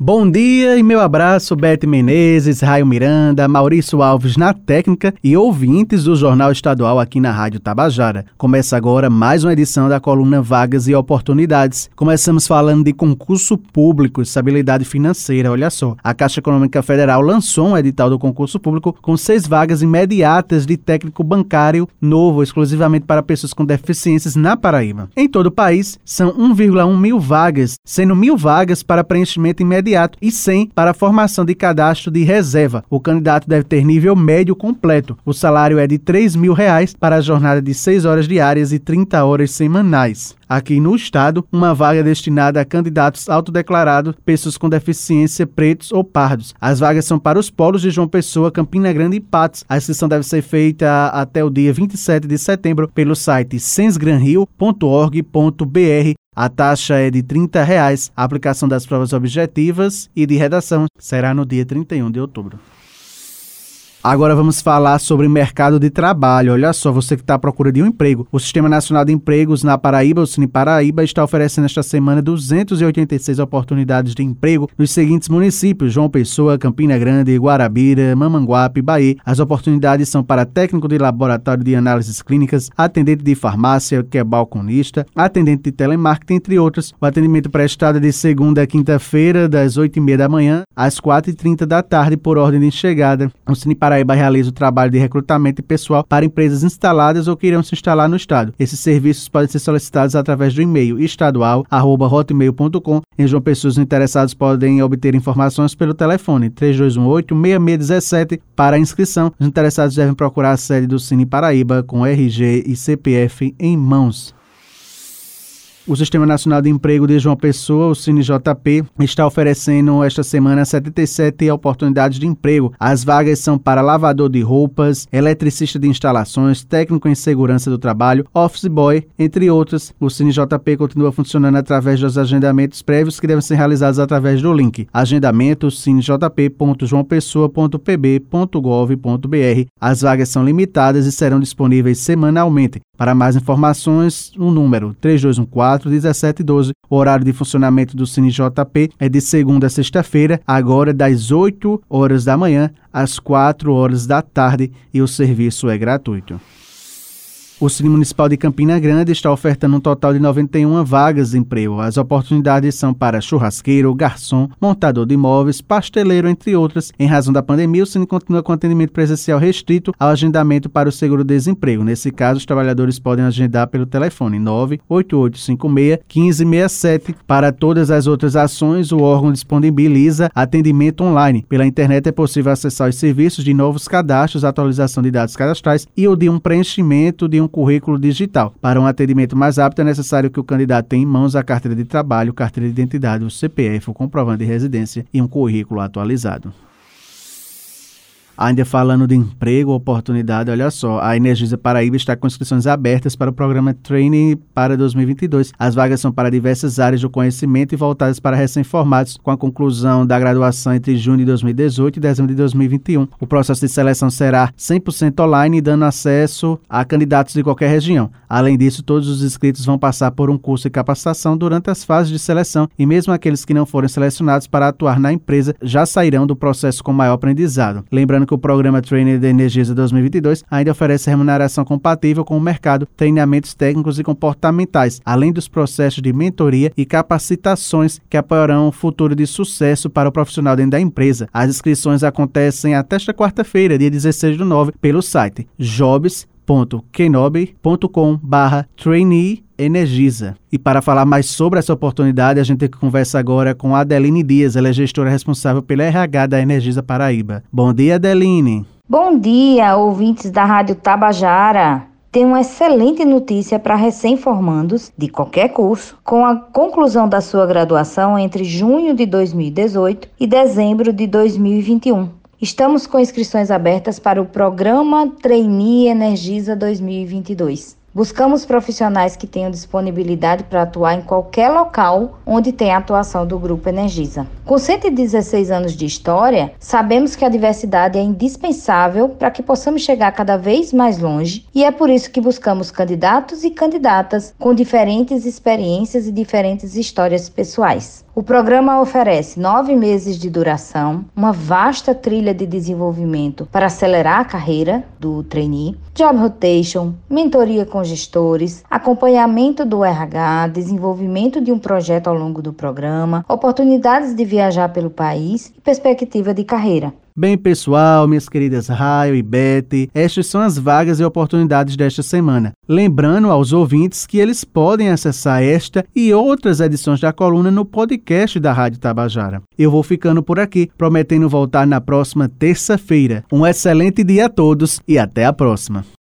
Bom dia e meu abraço, Bete Menezes, Raio Miranda, Maurício Alves na técnica e ouvintes do Jornal Estadual aqui na Rádio Tabajara. Começa agora mais uma edição da coluna Vagas e Oportunidades. Começamos falando de concurso público, estabilidade financeira. Olha só, a Caixa Econômica Federal lançou um edital do concurso público com seis vagas imediatas de técnico bancário novo, exclusivamente para pessoas com deficiências na Paraíba. Em todo o país, são 1,1 mil vagas, sendo mil vagas para preenchimento imediato imediato e 100 para a formação de cadastro de reserva. O candidato deve ter nível médio completo. O salário é de 3 mil reais para a jornada de 6 horas diárias e 30 horas semanais. Aqui no estado, uma vaga destinada a candidatos autodeclarados, pessoas com deficiência, pretos ou pardos. As vagas são para os polos de João Pessoa, Campina Grande e Patos. A inscrição deve ser feita até o dia 27 de setembro pelo site sensgranrio.org.br a taxa é de 30 reais. A aplicação das provas objetivas e de redação será no dia 31 de outubro. Agora vamos falar sobre mercado de trabalho. Olha só, você que está à procura de um emprego. O Sistema Nacional de Empregos na Paraíba, o Cine Paraíba, está oferecendo esta semana 286 oportunidades de emprego nos seguintes municípios: João Pessoa, Campina Grande, Guarabira, Mamanguape, Bahia. As oportunidades são para técnico de laboratório de análises clínicas, atendente de farmácia, que é balconista, atendente de telemarketing, entre outros. O atendimento prestado é de segunda a quinta-feira, das 8h30 da manhã às 4h30 da tarde, por ordem de chegada. O Cine Paraíba realiza o trabalho de recrutamento pessoal para empresas instaladas ou que irão se instalar no estado. Esses serviços podem ser solicitados através do e-mail estadual@hotmail.com. Em João Pessoas interessados podem obter informações pelo telefone 3218-6617 para a inscrição. Os interessados devem procurar a sede do Cine Paraíba com RG e CPF em mãos. O Sistema Nacional de Emprego de João Pessoa, o CineJP, está oferecendo esta semana 77 oportunidades de emprego. As vagas são para lavador de roupas, eletricista de instalações, técnico em segurança do trabalho, office boy, entre outras. O CineJP continua funcionando através dos agendamentos prévios que devem ser realizados através do link agendamento cinejp.joaopessoa.pb.gov.br. As vagas são limitadas e serão disponíveis semanalmente. Para mais informações, o número 3214-1712. O horário de funcionamento do Cine JP é de segunda a sexta-feira, agora das 8 horas da manhã às 4 horas da tarde e o serviço é gratuito. O Cine Municipal de Campina Grande está ofertando um total de 91 vagas de emprego. As oportunidades são para churrasqueiro, garçom, montador de imóveis, pasteleiro, entre outras. Em razão da pandemia, o Cine continua com atendimento presencial restrito ao agendamento para o seguro-desemprego. Nesse caso, os trabalhadores podem agendar pelo telefone 98856-1567. Para todas as outras ações, o órgão disponibiliza atendimento online. Pela internet é possível acessar os serviços de novos cadastros, atualização de dados cadastrais e o de um preenchimento de um currículo digital. Para um atendimento mais rápido, é necessário que o candidato tenha em mãos a carteira de trabalho, carteira de identidade, o CPF, o comprovante de residência e um currículo atualizado. Ainda falando de emprego, oportunidade, olha só, a Energisa Paraíba está com inscrições abertas para o programa Training para 2022. As vagas são para diversas áreas do conhecimento e voltadas para recém-formados, com a conclusão da graduação entre junho de 2018 e dezembro de 2021. O processo de seleção será 100% online, dando acesso a candidatos de qualquer região. Além disso, todos os inscritos vão passar por um curso de capacitação durante as fases de seleção e mesmo aqueles que não forem selecionados para atuar na empresa já sairão do processo com maior aprendizado. Lembrando que o programa Trainer da Energisa 2022 ainda oferece remuneração compatível com o mercado, treinamentos técnicos e comportamentais, além dos processos de mentoria e capacitações que apoiarão o futuro de sucesso para o profissional dentro da empresa. As inscrições acontecem até esta quarta-feira, dia 16 do 9, pelo site jobs.kenobi.com barra trainee Energisa. E para falar mais sobre essa oportunidade, a gente conversa agora com a Adeline Dias, ela é gestora responsável pela RH da Energisa Paraíba. Bom dia, Adeline. Bom dia, ouvintes da Rádio Tabajara. Tem uma excelente notícia para recém-formandos de qualquer curso, com a conclusão da sua graduação entre junho de 2018 e dezembro de 2021. Estamos com inscrições abertas para o programa Trainee Energisa 2022. Buscamos profissionais que tenham disponibilidade para atuar em qualquer local onde tem a atuação do Grupo Energisa. Com 116 anos de história, sabemos que a diversidade é indispensável para que possamos chegar cada vez mais longe e é por isso que buscamos candidatos e candidatas com diferentes experiências e diferentes histórias pessoais. O programa oferece nove meses de duração, uma vasta trilha de desenvolvimento para acelerar a carreira do trainee, job rotation, mentoria com gestores, acompanhamento do RH, desenvolvimento de um projeto ao longo do programa, oportunidades de viajar pelo país e perspectiva de carreira. Bem, pessoal, minhas queridas Raio e Betty, estas são as vagas e oportunidades desta semana. Lembrando aos ouvintes que eles podem acessar esta e outras edições da coluna no podcast da Rádio Tabajara. Eu vou ficando por aqui, prometendo voltar na próxima terça-feira. Um excelente dia a todos e até a próxima.